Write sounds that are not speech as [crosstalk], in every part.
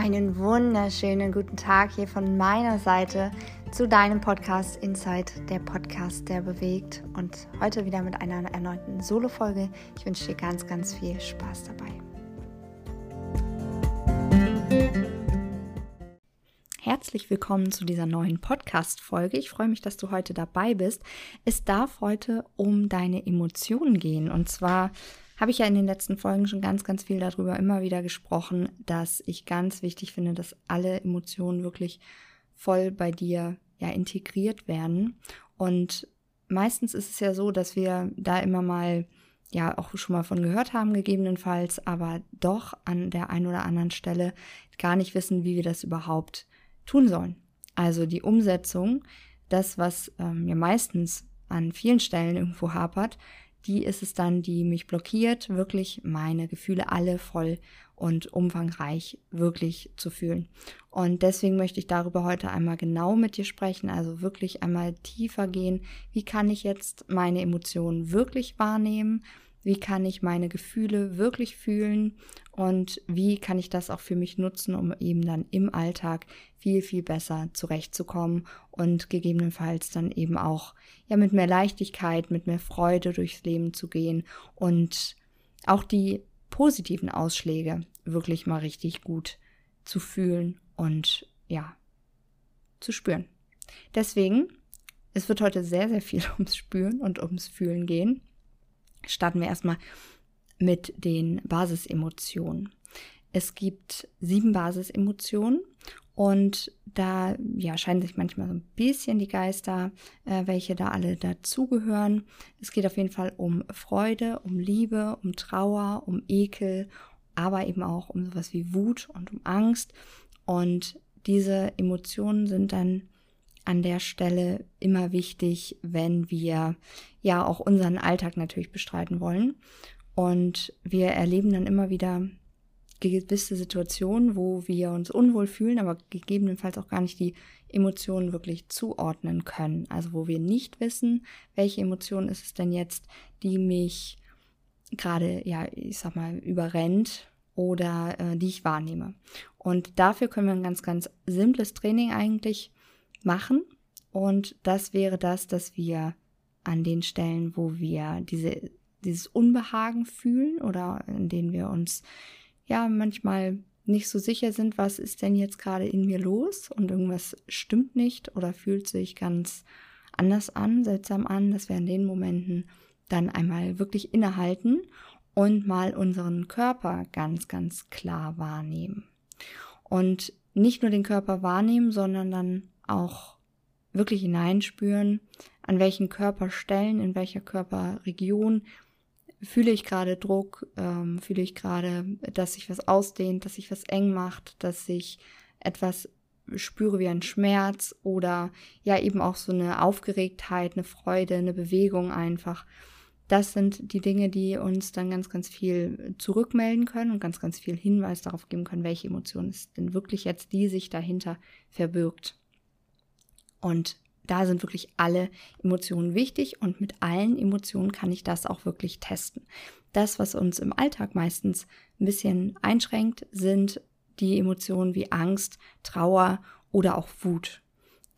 Einen wunderschönen guten Tag hier von meiner Seite zu deinem Podcast Inside, der Podcast, der bewegt. Und heute wieder mit einer erneuten Solo-Folge. Ich wünsche dir ganz, ganz viel Spaß dabei. Herzlich willkommen zu dieser neuen Podcast-Folge. Ich freue mich, dass du heute dabei bist. Es darf heute um deine Emotionen gehen. Und zwar habe ich ja in den letzten Folgen schon ganz, ganz viel darüber immer wieder gesprochen, dass ich ganz wichtig finde, dass alle Emotionen wirklich voll bei dir ja integriert werden. Und meistens ist es ja so, dass wir da immer mal ja auch schon mal von gehört haben, gegebenenfalls, aber doch an der einen oder anderen Stelle gar nicht wissen, wie wir das überhaupt tun sollen. Also die Umsetzung, das, was ähm, mir meistens an vielen Stellen irgendwo hapert, die ist es dann, die mich blockiert, wirklich meine Gefühle alle voll und umfangreich wirklich zu fühlen. Und deswegen möchte ich darüber heute einmal genau mit dir sprechen, also wirklich einmal tiefer gehen. Wie kann ich jetzt meine Emotionen wirklich wahrnehmen? Wie kann ich meine Gefühle wirklich fühlen? Und wie kann ich das auch für mich nutzen, um eben dann im Alltag viel, viel besser zurechtzukommen und gegebenenfalls dann eben auch ja mit mehr Leichtigkeit, mit mehr Freude durchs Leben zu gehen und auch die positiven Ausschläge wirklich mal richtig gut zu fühlen und ja, zu spüren. Deswegen, es wird heute sehr, sehr viel [laughs] ums Spüren und ums Fühlen gehen. Starten wir erstmal mit den Basisemotionen. Es gibt sieben Basisemotionen und da ja, scheinen sich manchmal so ein bisschen die Geister, äh, welche da alle dazugehören. Es geht auf jeden Fall um Freude, um Liebe, um Trauer, um Ekel, aber eben auch um sowas wie Wut und um Angst. Und diese Emotionen sind dann an der Stelle immer wichtig, wenn wir ja auch unseren Alltag natürlich bestreiten wollen. Und wir erleben dann immer wieder gewisse Situationen, wo wir uns unwohl fühlen, aber gegebenenfalls auch gar nicht die Emotionen wirklich zuordnen können. Also wo wir nicht wissen, welche Emotion ist es denn jetzt, die mich gerade, ja, ich sag mal, überrennt oder äh, die ich wahrnehme. Und dafür können wir ein ganz, ganz simples Training eigentlich machen. Und das wäre das, dass wir an den Stellen, wo wir diese, dieses Unbehagen fühlen oder in denen wir uns ja manchmal nicht so sicher sind, was ist denn jetzt gerade in mir los und irgendwas stimmt nicht oder fühlt sich ganz anders an, seltsam an, dass wir in den Momenten dann einmal wirklich innehalten und mal unseren Körper ganz, ganz klar wahrnehmen. Und nicht nur den Körper wahrnehmen, sondern dann auch wirklich hineinspüren, an welchen Körperstellen, in welcher Körperregion fühle ich gerade Druck, ähm, fühle ich gerade, dass sich was ausdehnt, dass sich was eng macht, dass ich etwas spüre wie ein Schmerz oder ja eben auch so eine Aufgeregtheit, eine Freude, eine Bewegung einfach. Das sind die Dinge, die uns dann ganz, ganz viel zurückmelden können und ganz, ganz viel Hinweis darauf geben können, welche Emotion ist denn wirklich jetzt, die sich dahinter verbirgt. Und da sind wirklich alle Emotionen wichtig und mit allen Emotionen kann ich das auch wirklich testen. Das, was uns im Alltag meistens ein bisschen einschränkt, sind die Emotionen wie Angst, Trauer oder auch Wut.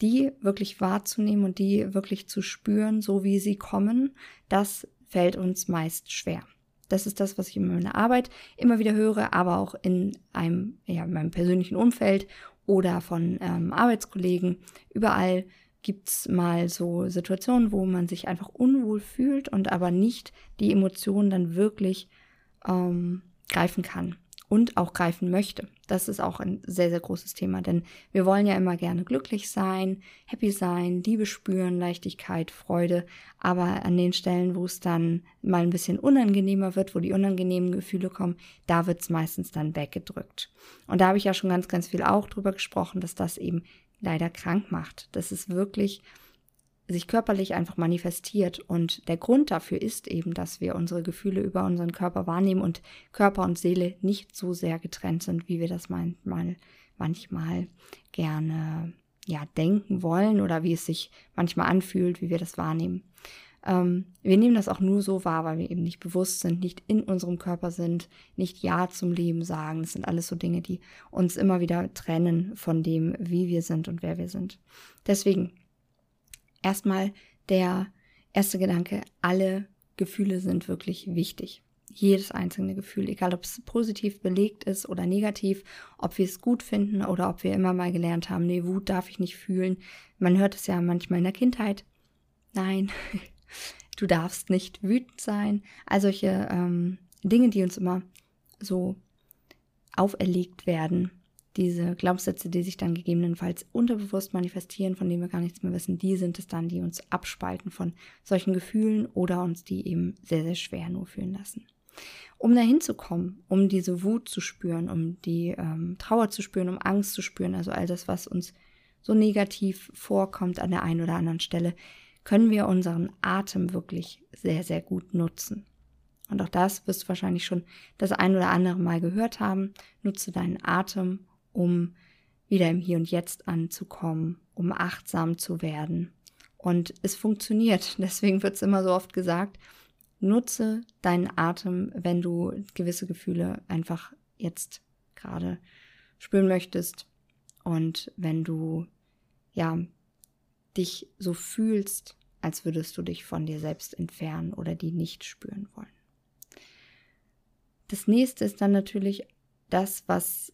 Die wirklich wahrzunehmen und die wirklich zu spüren, so wie sie kommen, das fällt uns meist schwer. Das ist das, was ich in meiner Arbeit immer wieder höre, aber auch in einem, ja, in meinem persönlichen Umfeld oder von ähm, Arbeitskollegen. Überall gibt's mal so Situationen, wo man sich einfach unwohl fühlt und aber nicht die Emotionen dann wirklich ähm, greifen kann und auch greifen möchte. Das ist auch ein sehr, sehr großes Thema, denn wir wollen ja immer gerne glücklich sein, happy sein, Liebe spüren, Leichtigkeit, Freude, aber an den Stellen, wo es dann mal ein bisschen unangenehmer wird, wo die unangenehmen Gefühle kommen, da wird's meistens dann weggedrückt. Und da habe ich ja schon ganz, ganz viel auch drüber gesprochen, dass das eben leider krank macht. Das ist wirklich sich körperlich einfach manifestiert. Und der Grund dafür ist eben, dass wir unsere Gefühle über unseren Körper wahrnehmen und Körper und Seele nicht so sehr getrennt sind, wie wir das manchmal, manchmal gerne ja, denken wollen oder wie es sich manchmal anfühlt, wie wir das wahrnehmen. ähm, wir nehmen das auch nur so wahr, weil wir eben nicht bewusst sind, nicht in unserem Körper sind, nicht Ja zum Leben sagen. Das sind alles so Dinge, die uns immer wieder trennen von dem, wie wir sind und wer wir sind. Deswegen erstmal der erste Gedanke, alle Gefühle sind wirklich wichtig. Jedes einzelne Gefühl, egal ob es positiv belegt ist oder negativ, ob wir es gut finden oder ob wir immer mal gelernt haben, nee, Wut darf ich nicht fühlen. Man hört es ja manchmal in der Kindheit. Nein, [laughs] du darfst nicht wütend sein. All solche ähm, Dinge, die uns immer so auferlegt werden. Diese Glaubenssätze, die sich dann gegebenenfalls unterbewusst manifestieren, von denen wir gar nichts mehr wissen, die sind es dann, die uns abspalten von solchen Gefühlen oder uns die eben sehr, sehr schwer nur fühlen lassen. Um dahin zu kommen, um diese Wut zu spüren, um die ähm, Trauer zu spüren, um Angst zu spüren, also all das, was uns so negativ vorkommt an der einen oder anderen Stelle, können wir unseren Atem wirklich sehr, sehr gut nutzen. Und auch das wirst du wahrscheinlich schon das ein oder andere Mal gehört haben. Nutze deinen Atem, um wieder im Hier und Jetzt anzukommen, um achtsam zu werden. Und es funktioniert. [laughs] Deswegen wird es immer so oft gesagt, nutze deinen Atem, wenn du gewisse Gefühle einfach jetzt gerade spüren möchtest. Und wenn du ja dich so fühlst, als würdest du dich von dir selbst entfernen oder die nicht spüren wollen. Das nächste ist dann natürlich das, was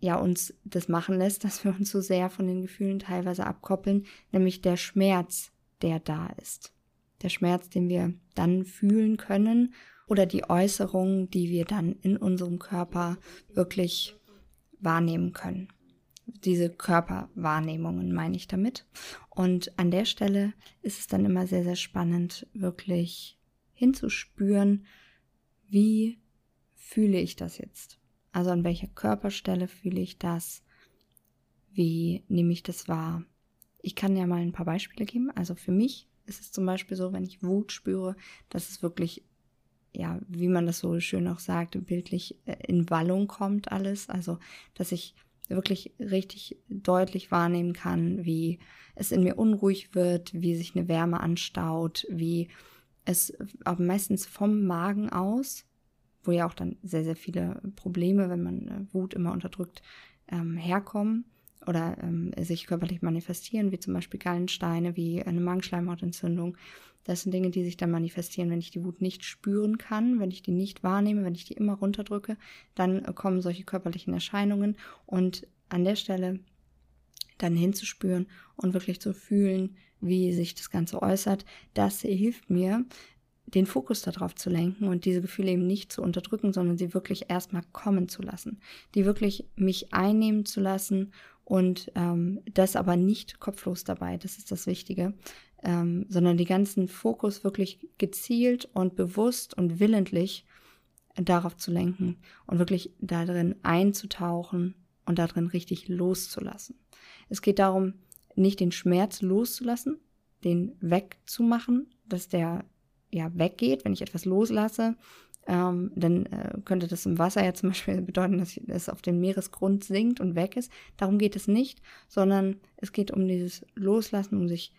ja uns das machen lässt, [laughs] dass wir uns so sehr von den Gefühlen teilweise abkoppeln, nämlich der Schmerz, der da ist. Der Schmerz, den wir dann fühlen können oder die Äußerungen, die wir dann in unserem Körper wirklich wahrnehmen können diese Körperwahrnehmungen meine ich damit. Und an der Stelle ist es dann immer sehr, sehr spannend, wirklich hinzuspüren, wie fühle ich das jetzt? Also an welcher Körperstelle fühle ich das? Wie nehme ich das wahr? Ich kann ja mal ein paar Beispiele geben. Also für mich ist es zum Beispiel so, wenn ich Wut spüre, dass es wirklich, ja, wie man das so schön auch sagt, bildlich äh, in Wallung kommt alles. Also, dass ich wirklich richtig deutlich wahrnehmen kann, wie es in mir unruhig wird, wie sich eine Wärme anstaut, wie es aber meistens vom Magen aus, wo ja auch dann sehr, sehr viele Probleme, wenn man äh, Wut immer unterdrückt, ähm, herkommen oder ähm, sich körperlich manifestieren, wie zum Beispiel Gallensteine, wie eine Magenschleimhautentzündung, das sind Dinge, die sich dann manifestieren, wenn ich die Wut nicht spüren kann, wenn ich die nicht wahrnehme, wenn ich die immer runterdrücke, dann kommen solche körperlichen Erscheinungen. Und an der Stelle dann hinzuspüren und wirklich zu fühlen, wie sich das Ganze äußert, das hilft mir, den Fokus darauf zu lenken und diese Gefühle eben nicht zu unterdrücken, sondern sie wirklich erstmal kommen zu lassen, die wirklich mich einnehmen zu lassen und ähm, das aber nicht kopflos dabei, das ist das Wichtige, ähm, sondern die ganzen Fokus wirklich gezielt und bewusst und willentlich darauf zu lenken und wirklich darin einzutauchen und darin richtig loszulassen. Es geht darum, nicht den Schmerz loszulassen, den wegzumachen, dass der ja weggeht, wenn ich etwas loslasse, ähm, dann äh, könnte das im Wasser ja zum Beispiel [laughs] bedeuten, dass es auf dem Meeresgrund sinkt und weg ist. Darum geht es nicht, sondern es geht um dieses Loslassen, um sich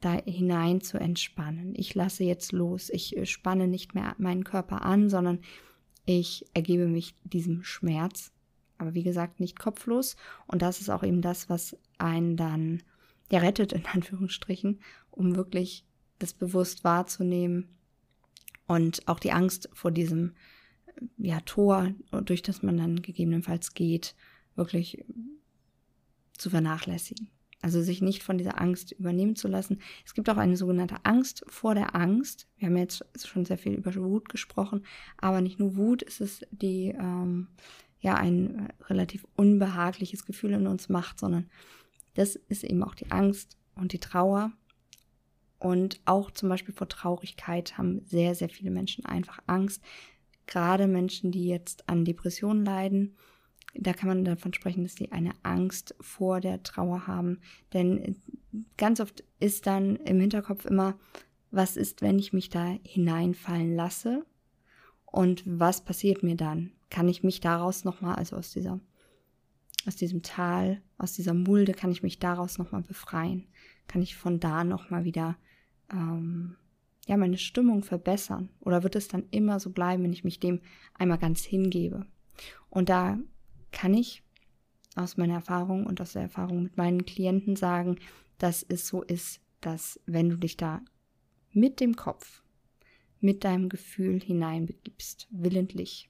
da hinein zu entspannen. Ich lasse jetzt los. Ich äh, spanne nicht mehr meinen Körper an, sondern ich ergebe mich diesem Schmerz. Aber wie gesagt, nicht kopflos. Und das ist auch eben das, was einen dann ja rettet, in [laughs] Anführungsstrichen, um wirklich das bewusst wahrzunehmen und auch die Angst vor diesem ja, Tor, durch das man dann gegebenenfalls geht, wirklich zu vernachlässigen. Also sich nicht von dieser Angst übernehmen zu lassen. Es gibt auch eine sogenannte Angst vor der Angst. Wir haben jetzt schon sehr viel über Wut gesprochen, aber nicht nur Wut ist es, die ähm, ja ein relativ unbehagliches Gefühl in uns macht, sondern das ist eben auch die Angst und die Trauer. Und auch zum Beispiel vor Traurigkeit haben sehr, sehr viele Menschen einfach Angst. Gerade Menschen, die jetzt an Depressionen leiden da kann man davon sprechen, dass sie eine Angst vor der Trauer haben. Denn ganz oft ist dann im Hinterkopf immer, was ist, wenn ich mich da hineinfallen lasse? Und was passiert mir dann? Kann ich mich daraus nochmal, also aus dieser, aus diesem Tal, aus dieser Mulde, kann ich mich daraus nochmal befreien? Kann ich von da nochmal wieder, ähm, ja, meine Stimmung verbessern? Oder wird es dann immer so bleiben, wenn ich mich dem einmal ganz hingebe? Und da kann ich aus meiner Erfahrung und aus der Erfahrung mit meinen Klienten sagen, dass es so ist, dass wenn du dich da mit dem Kopf, mit deinem Gefühl hineinbegibst, willentlich,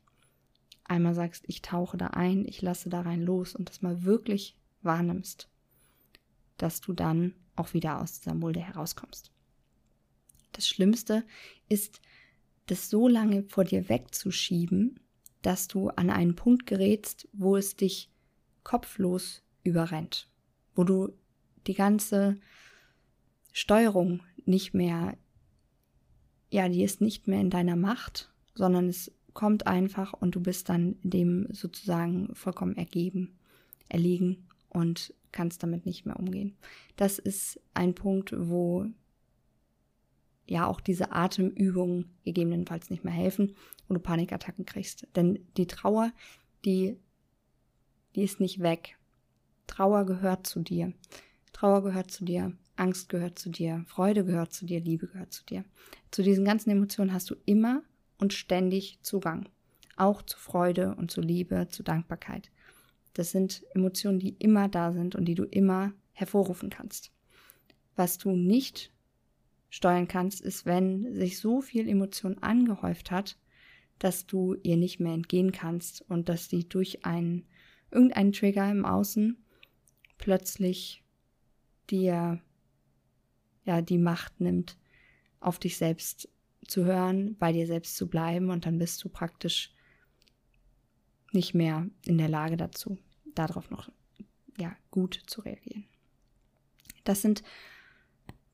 einmal sagst, ich tauche da ein, ich lasse da rein los und das mal wirklich wahrnimmst, dass du dann auch wieder aus dieser Mulde herauskommst. Das Schlimmste ist, das so lange vor dir wegzuschieben, dass du an einen Punkt gerätst, wo es dich kopflos überrennt, wo du die ganze Steuerung nicht mehr, ja, die ist nicht mehr in deiner Macht, sondern es kommt einfach und du bist dann dem sozusagen vollkommen ergeben, erliegen und kannst damit nicht mehr umgehen. Das ist ein Punkt, wo ja auch diese Atemübungen gegebenenfalls nicht mehr helfen, wo du Panikattacken kriegst. Denn die Trauer, die, die ist nicht weg. Trauer gehört zu dir. Trauer gehört zu dir. Angst gehört zu dir. Freude gehört zu dir. Liebe gehört zu dir. Zu diesen ganzen Emotionen hast du immer und ständig Zugang. Auch zu Freude und zu Liebe, zu Dankbarkeit. Das sind Emotionen, die immer da sind und die du immer hervorrufen kannst. Was du nicht steuern kannst, ist, wenn sich so viel Emotion angehäuft hat, dass du ihr nicht mehr entgehen kannst und dass die durch einen irgendeinen Trigger im Außen plötzlich dir ja die Macht nimmt, auf dich selbst zu hören, bei dir selbst zu bleiben und dann bist du praktisch nicht mehr in der Lage dazu, darauf noch ja gut zu reagieren. Das sind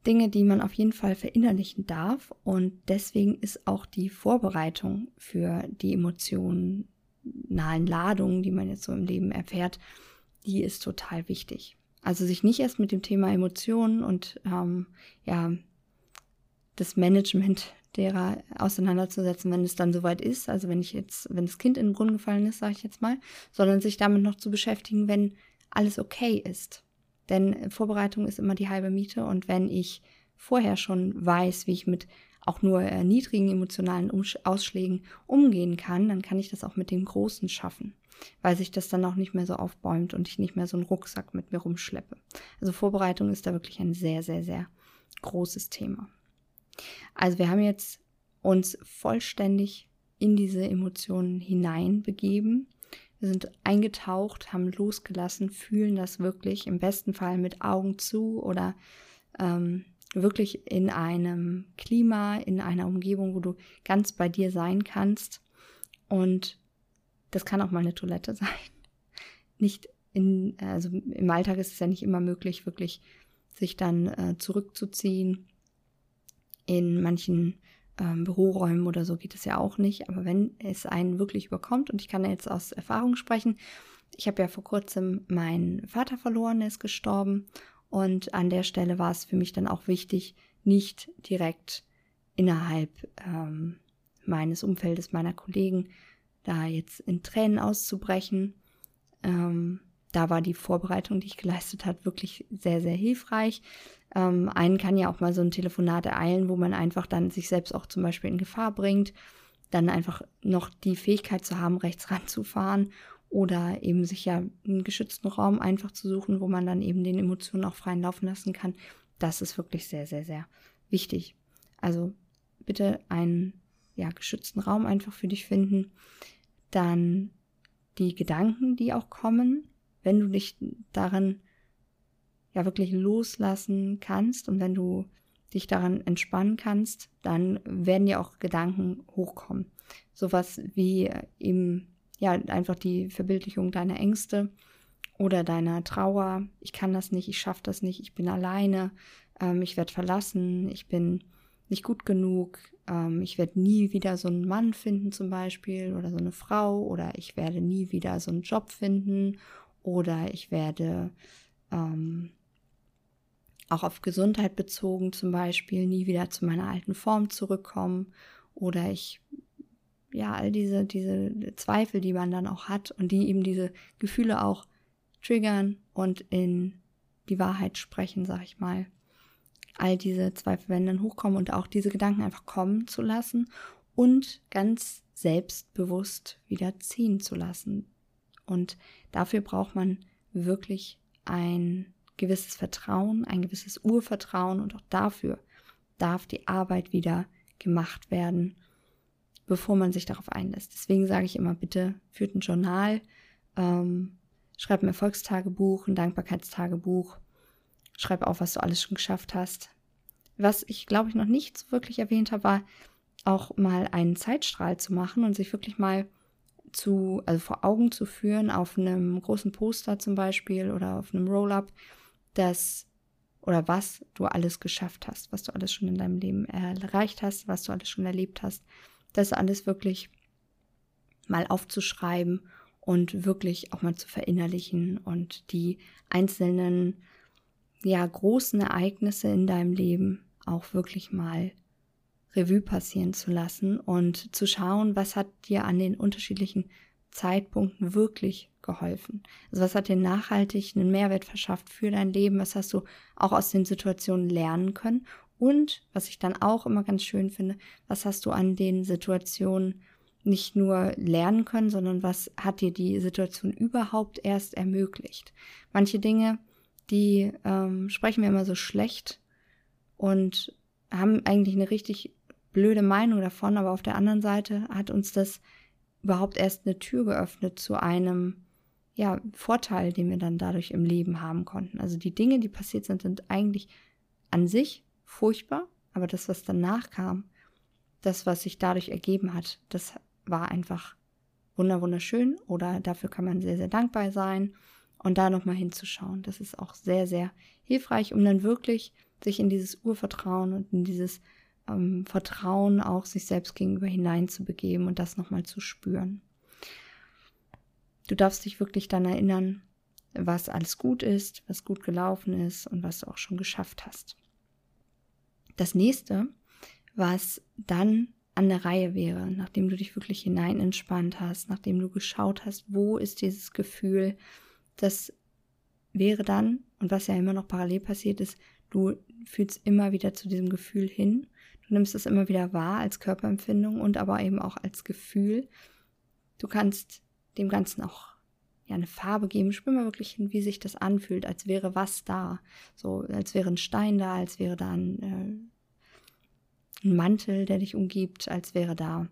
Dinge, die man auf jeden Fall verinnerlichen darf. Und deswegen ist auch die Vorbereitung für die emotionalen Ladungen, die man jetzt so im Leben erfährt, die ist total wichtig. Also sich nicht erst mit dem Thema Emotionen und ähm, ja das Management derer auseinanderzusetzen, wenn es dann soweit ist, also wenn ich jetzt, wenn das Kind in den Brunnen gefallen ist, sage ich jetzt mal, sondern sich damit noch zu beschäftigen, wenn alles okay ist. Denn Vorbereitung ist immer die halbe Miete und wenn ich vorher schon weiß, wie ich mit auch nur äh, niedrigen emotionalen Ausschlägen umgehen kann, dann kann ich das auch mit dem Großen schaffen, weil sich das dann auch nicht mehr so aufbäumt und ich nicht mehr so einen Rucksack mit mir rumschleppe. Also Vorbereitung ist da wirklich ein sehr, sehr, sehr großes Thema. Also wir haben jetzt uns vollständig in diese Emotionen hineinbegeben wir sind eingetaucht, haben losgelassen, fühlen das wirklich im besten Fall mit Augen zu oder ähm, wirklich in einem Klima, in einer Umgebung, wo du ganz bei dir sein kannst. Und das kann auch mal eine Toilette [laughs] sein. Nicht in, also im Alltag ist es ja nicht immer möglich, wirklich sich dann äh, zurückzuziehen. In manchen ähm, Büroräumen oder so geht es ja auch nicht. Aber wenn es einen wirklich überkommt, und ich kann jetzt aus Erfahrung sprechen, ich habe ja vor kurzem meinen Vater verloren, er ist gestorben. Und an der Stelle war es für mich dann auch wichtig, nicht direkt innerhalb ähm, meines Umfeldes, meiner Kollegen, da jetzt in Tränen auszubrechen. Ähm, da war die Vorbereitung, die ich geleistet habe, wirklich sehr, sehr hilfreich. Ähm, einen kann ja auch mal so ein Telefonat ereilen, wo man einfach dann sich selbst auch zum Beispiel in Gefahr bringt, dann einfach noch die Fähigkeit zu haben, rechts [laughs] ranzufahren oder eben sich ja einen geschützten Raum einfach zu suchen, wo man dann eben den Emotionen auch freien Laufen lassen kann. Das ist wirklich sehr, sehr, sehr wichtig. Also bitte einen ja, geschützten Raum einfach für dich finden. Dann die Gedanken, die auch kommen, wenn du dich daran ja wirklich loslassen kannst und wenn du dich daran entspannen kannst, dann werden ja auch Gedanken hochkommen. Sowas wie eben, ja, einfach die Verbildlichung deiner Ängste oder deiner Trauer. Ich kann das nicht, ich schaffe das nicht, ich bin alleine, ähm, ich werde verlassen, ich bin nicht gut genug, ähm, ich werde nie wieder so einen Mann finden zum Beispiel oder so eine Frau oder ich werde nie wieder so einen Job finden oder ich werde ähm, auch auf Gesundheit bezogen zum Beispiel nie wieder zu meiner alten Form zurückkommen oder ich ja all diese diese Zweifel, die man dann auch hat und die eben diese Gefühle auch triggern und in die Wahrheit sprechen, sag ich mal, all diese Zweifel werden dann hochkommen und auch diese Gedanken einfach kommen zu lassen und ganz selbstbewusst wieder ziehen zu lassen. Und dafür braucht man wirklich ein gewisses Vertrauen, ein gewisses Urvertrauen und auch dafür darf die Arbeit wieder gemacht werden, bevor man sich darauf einlässt. Deswegen sage ich immer, bitte führt ein Journal, ähm, schreib ein Erfolgstagebuch, ein Dankbarkeitstagebuch, schreib auf, was du alles schon geschafft hast. Was ich, glaube ich, noch nicht so wirklich erwähnt habe, war auch mal einen Zeitstrahl zu machen und sich wirklich mal zu, also vor Augen zu führen, auf einem großen Poster zum Beispiel oder auf einem Roll-up, das oder was du alles geschafft hast, was du alles schon in deinem Leben erreicht hast, was du alles schon erlebt hast, das alles wirklich mal aufzuschreiben und wirklich auch mal zu verinnerlichen und die einzelnen, ja, großen Ereignisse in deinem Leben auch wirklich mal Revue passieren zu lassen und zu schauen, was hat dir an den unterschiedlichen Zeitpunkten wirklich geholfen? Also was hat dir nachhaltig einen Mehrwert verschafft für dein Leben? Was hast du auch aus den Situationen lernen können? Und was ich dann auch immer ganz schön finde, was hast du an den Situationen nicht nur lernen können, sondern was hat dir die Situation überhaupt erst ermöglicht? Manche Dinge, die ähm, sprechen wir immer so schlecht und haben eigentlich eine richtig blöde Meinung davon, aber auf der anderen Seite hat uns das überhaupt erst eine Tür geöffnet zu einem ja, Vorteil, den wir dann dadurch im Leben haben konnten. Also die Dinge, die passiert sind, sind eigentlich an sich furchtbar, aber das, was danach kam, das, was sich dadurch ergeben hat, das war einfach wunderschön oder dafür kann man sehr, sehr dankbar sein und da nochmal hinzuschauen. Das ist auch sehr, sehr hilfreich, um dann wirklich sich in dieses Urvertrauen und in dieses ähm, Vertrauen auch sich selbst gegenüber hineinzubegeben und das nochmal zu spüren. Du darfst dich wirklich dann erinnern, was alles gut ist, was gut gelaufen ist und was du auch schon geschafft hast. Das nächste, was dann an der Reihe wäre, nachdem du dich wirklich hinein entspannt hast, nachdem du geschaut hast, wo ist dieses Gefühl, das wäre dann, und was ja immer noch parallel passiert ist, du fühlst immer wieder zu diesem Gefühl hin Du nimmst es immer wieder wahr als Körperempfindung und aber eben auch als Gefühl. Du kannst dem Ganzen auch ja eine Farbe geben. Spür mal wirklich hin, wie sich das anfühlt, als wäre was da. So, als wäre ein Stein da, als wäre da ein, äh, ein Mantel, der dich umgibt, als wäre da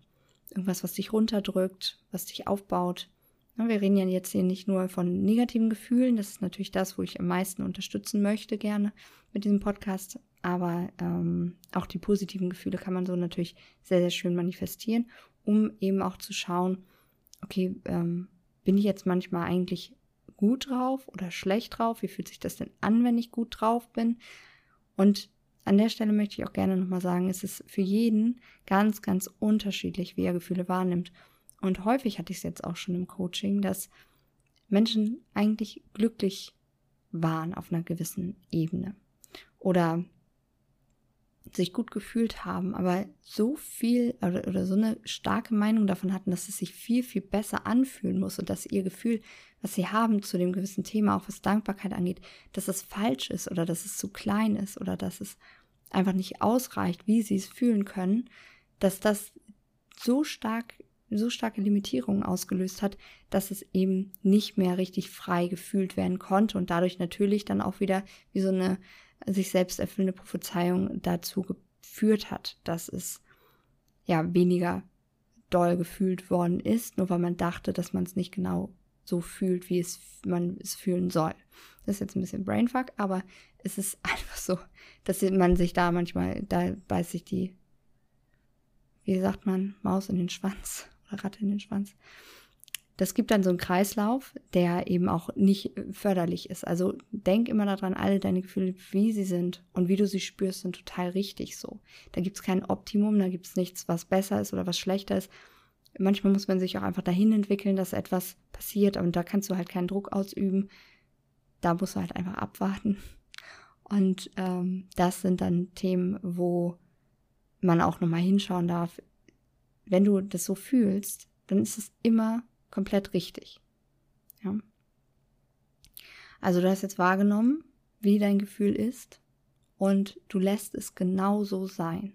irgendwas, was dich runterdrückt, was dich aufbaut. Wir reden ja jetzt hier nicht nur von negativen Gefühlen, das ist natürlich das, wo ich am meisten unterstützen möchte gerne mit diesem Podcast, aber ähm, auch die positiven Gefühle kann man so natürlich sehr, sehr schön manifestieren, um eben auch zu schauen, okay, ähm, bin ich jetzt manchmal eigentlich gut drauf oder schlecht drauf? Wie fühlt sich das denn an, wenn ich gut drauf bin? Und an der Stelle möchte ich auch gerne nochmal sagen, es ist für jeden ganz, ganz unterschiedlich, wie er Gefühle wahrnimmt. Und häufig hatte ich es jetzt auch schon im Coaching, dass Menschen eigentlich glücklich waren auf einer gewissen Ebene. Oder sich gut gefühlt haben, aber so viel oder, oder, so eine starke Meinung davon hatten, dass es sich viel, viel besser anfühlen muss und dass ihr Gefühl, was sie haben zu dem gewissen Thema, auch was Dankbarkeit angeht, dass es falsch ist oder dass es zu klein ist oder dass es einfach nicht ausreicht, wie sie es fühlen können, dass das so stark, so starke Limitierungen ausgelöst hat, dass es eben nicht mehr richtig frei gefühlt werden konnte und dadurch natürlich dann auch wieder wie so eine sich selbst erfüllende Prophezeiung dazu geführt hat, dass es ja weniger doll gefühlt worden ist, nur weil man dachte, dass man es nicht genau so fühlt, wie es man es fühlen soll. Das ist jetzt ein bisschen Brainfuck, aber es ist [laughs] einfach so, dass man sich da manchmal, da beißt sich die, wie sagt man, Maus in den Schwanz [laughs] oder Ratte in den Schwanz das gibt dann so einen Kreislauf, der eben auch nicht förderlich ist. Also denk immer daran, alle deine Gefühle, wie sie sind und wie du sie spürst, sind total richtig so. Da gibt es kein Optimum, da gibt es nichts, was besser ist oder was schlechter ist. Manchmal muss man sich auch einfach dahin entwickeln, dass etwas passiert und da kannst du halt keinen Druck ausüben. Da musst du halt einfach abwarten. Und ähm, das sind dann Themen, wo man auch nochmal hinschauen darf. Wenn du das so fühlst, dann ist es immer komplett richtig. Ja. Also du hast jetzt wahrgenommen, wie dein Gefühl ist und du lässt es genau so sein.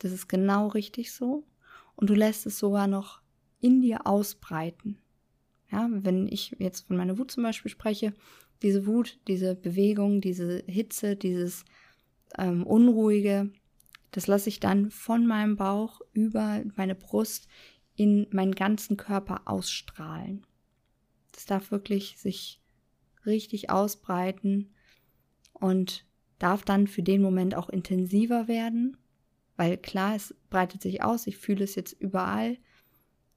Das ist genau richtig so und du lässt es sogar noch in dir ausbreiten. Ja, wenn ich jetzt von meiner Wut zum Beispiel spreche, diese Wut, diese Bewegung, diese Hitze, dieses ähm, Unruhige, das lasse ich dann von meinem Bauch über meine Brust in meinen ganzen Körper ausstrahlen. Das darf wirklich sich richtig ausbreiten und darf dann für den Moment auch intensiver werden, weil klar, es breitet sich aus, ich fühle es jetzt überall,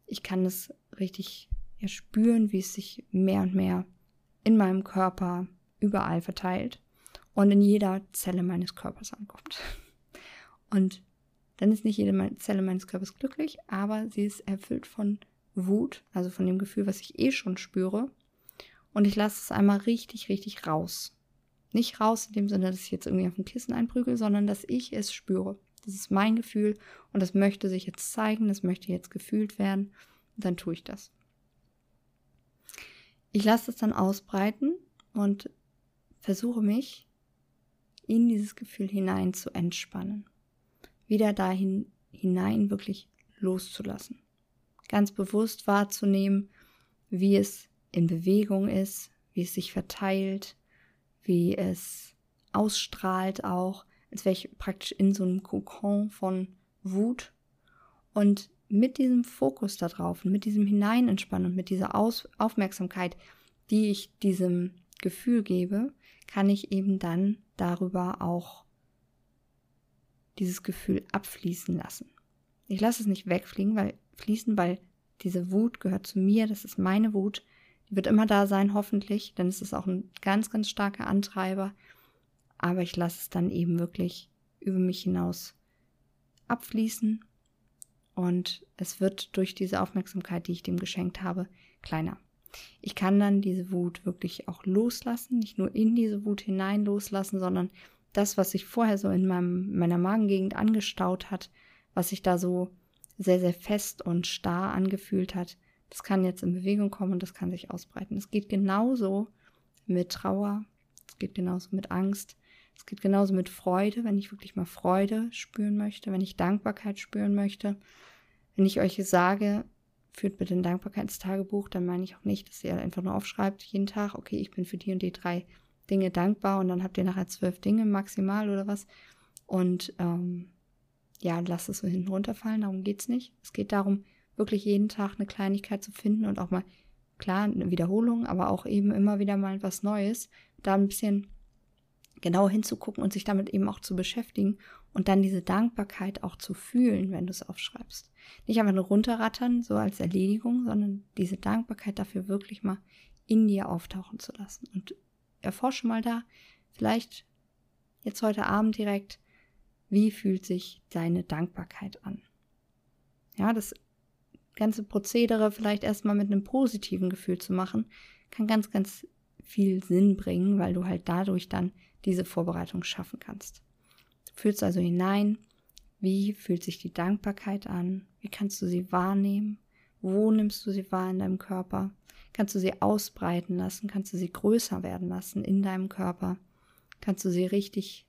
ich kann es richtig ja, spüren, wie es sich mehr und mehr in meinem Körper überall verteilt und in jeder Zelle meines Körpers ankommt. Und dann ist nicht jede Zelle meines Körpers glücklich, aber sie ist erfüllt von Wut, also von dem Gefühl, was ich eh schon spüre. Und ich lasse es einmal richtig, richtig raus. Nicht raus in dem Sinne, dass ich jetzt irgendwie auf dem Kissen einprügel, sondern dass ich es spüre. Das ist mein Gefühl und das möchte sich jetzt zeigen, das möchte jetzt gefühlt werden. Und dann tue ich das. Ich lasse es dann ausbreiten und versuche mich in dieses Gefühl hinein zu entspannen. Wieder dahin hinein wirklich loszulassen. Ganz bewusst wahrzunehmen, wie es in Bewegung ist, wie es sich verteilt, wie es ausstrahlt auch, als wäre ich praktisch in so einem Kokon von Wut. Und mit diesem Fokus darauf und mit diesem Hineinentspannen und mit dieser Aus Aufmerksamkeit, die ich diesem Gefühl gebe, kann ich eben dann darüber auch dieses Gefühl abfließen lassen. Ich lasse es nicht wegfliegen, weil fließen, weil diese Wut gehört zu mir, das ist meine Wut, die wird immer da sein, hoffentlich, denn es ist auch ein ganz, ganz starker Antreiber. Aber ich lasse es dann eben wirklich über mich hinaus abfließen und es wird durch diese Aufmerksamkeit, die ich dem geschenkt habe, kleiner. Ich kann dann diese Wut wirklich auch loslassen, nicht nur in diese Wut hinein loslassen, sondern das, was sich vorher so in meinem, meiner Magengegend angestaut hat, was sich da so sehr, sehr fest und starr angefühlt hat, das kann jetzt in Bewegung kommen und das kann sich ausbreiten. Es geht genauso mit Trauer, es geht genauso mit Angst, es geht genauso mit Freude, wenn ich wirklich mal Freude spüren möchte, wenn ich Dankbarkeit spüren möchte. Wenn ich euch sage, führt bitte ein Dankbarkeitstagebuch, dann meine ich auch nicht, dass ihr einfach nur aufschreibt, jeden Tag, okay, ich bin für die und die drei Dinge dankbar und dann habt ihr nachher zwölf Dinge maximal oder was. Und ähm, ja, lasst es so hinten runterfallen, darum geht es nicht. Es geht darum, wirklich jeden Tag eine Kleinigkeit zu finden und auch mal, klar, eine Wiederholung, aber auch eben immer wieder mal was Neues, da ein bisschen genau hinzugucken und sich damit eben auch zu beschäftigen und dann diese Dankbarkeit auch zu fühlen, wenn du es aufschreibst. Nicht einfach nur runterrattern, so als Erledigung, sondern diese Dankbarkeit dafür wirklich mal in dir auftauchen zu lassen. Und erforsche mal da, vielleicht jetzt heute Abend direkt, wie fühlt sich deine Dankbarkeit an? Ja, das ganze Prozedere vielleicht erstmal mit einem positiven Gefühl zu machen, kann ganz, ganz viel Sinn bringen, weil du halt dadurch dann diese Vorbereitung schaffen kannst. Du fühlst also hinein, wie fühlt sich die Dankbarkeit an, wie kannst du sie wahrnehmen, wo nimmst du sie wahr in deinem Körper, kannst du sie ausbreiten lassen, kannst du sie größer werden lassen in deinem Körper, kannst du sie richtig,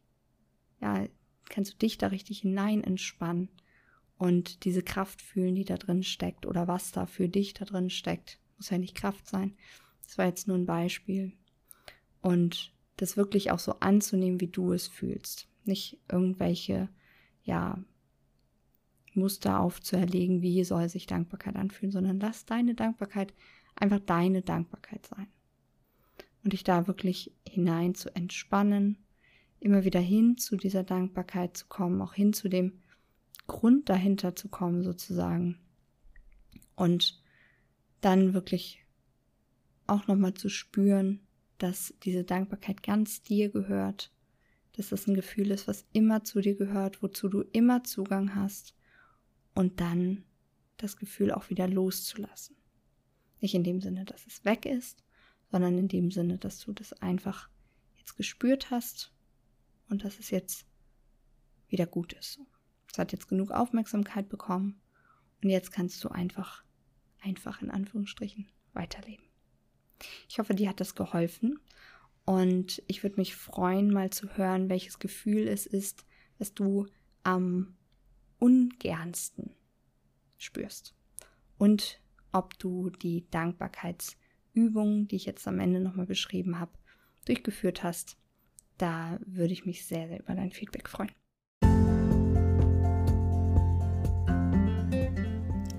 ja, kannst du dich da richtig hinein entspannen und diese Kraft fühlen, die da drin steckt oder was da für dich da drin steckt. Muss ja nicht Kraft sein. Das war jetzt nur ein Beispiel. Und das wirklich auch so anzunehmen, wie du es fühlst. Nicht irgendwelche, ja, Muster aufzuerlegen, wie soll sich Dankbarkeit anfühlen, sondern lass deine Dankbarkeit einfach deine Dankbarkeit sein. Und dich da wirklich hinein zu entspannen, immer wieder hin zu dieser Dankbarkeit zu kommen, auch hin zu dem Grund dahinter zu kommen, sozusagen. Und dann wirklich auch nochmal zu spüren, dass diese Dankbarkeit ganz dir gehört, dass das ein Gefühl ist, was immer zu dir gehört, wozu du immer Zugang hast und dann das Gefühl auch wieder loszulassen. Nicht in dem Sinne, dass es weg ist, sondern in dem Sinne, dass du das einfach jetzt gespürt hast und dass es jetzt wieder gut ist. Es hat jetzt genug Aufmerksamkeit bekommen und jetzt kannst du einfach, einfach in Anführungsstrichen weiterleben. Ich hoffe, dir hat das geholfen Und ich würde mich freuen, mal zu hören, welches Gefühl es ist, das du am ungernsten spürst. Und ob du die Dankbarkeitsübung, die ich jetzt am Ende nochmal beschrieben habe, durchgeführt hast. Da würde ich mich sehr, sehr über dein Feedback freuen.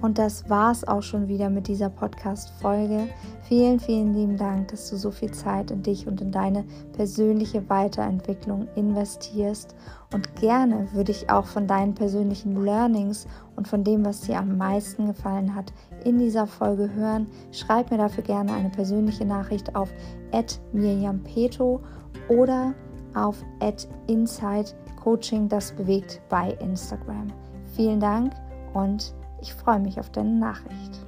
Und das war's auch schon wieder mit dieser Podcast-Folge. Vielen, vielen lieben Dank, dass du so viel Zeit in dich und in deine persönliche Weiterentwicklung investierst. Und gerne würde ich auch von deinen persönlichen Learnings und von dem, was dir am meisten gefallen hat, in dieser Folge hören. Schreib mir dafür gerne eine persönliche Nachricht auf @mirjampeto oder auf @inside Coaching das bewegt bei Instagram. Vielen Dank und ich freue mich auf deine Nachricht.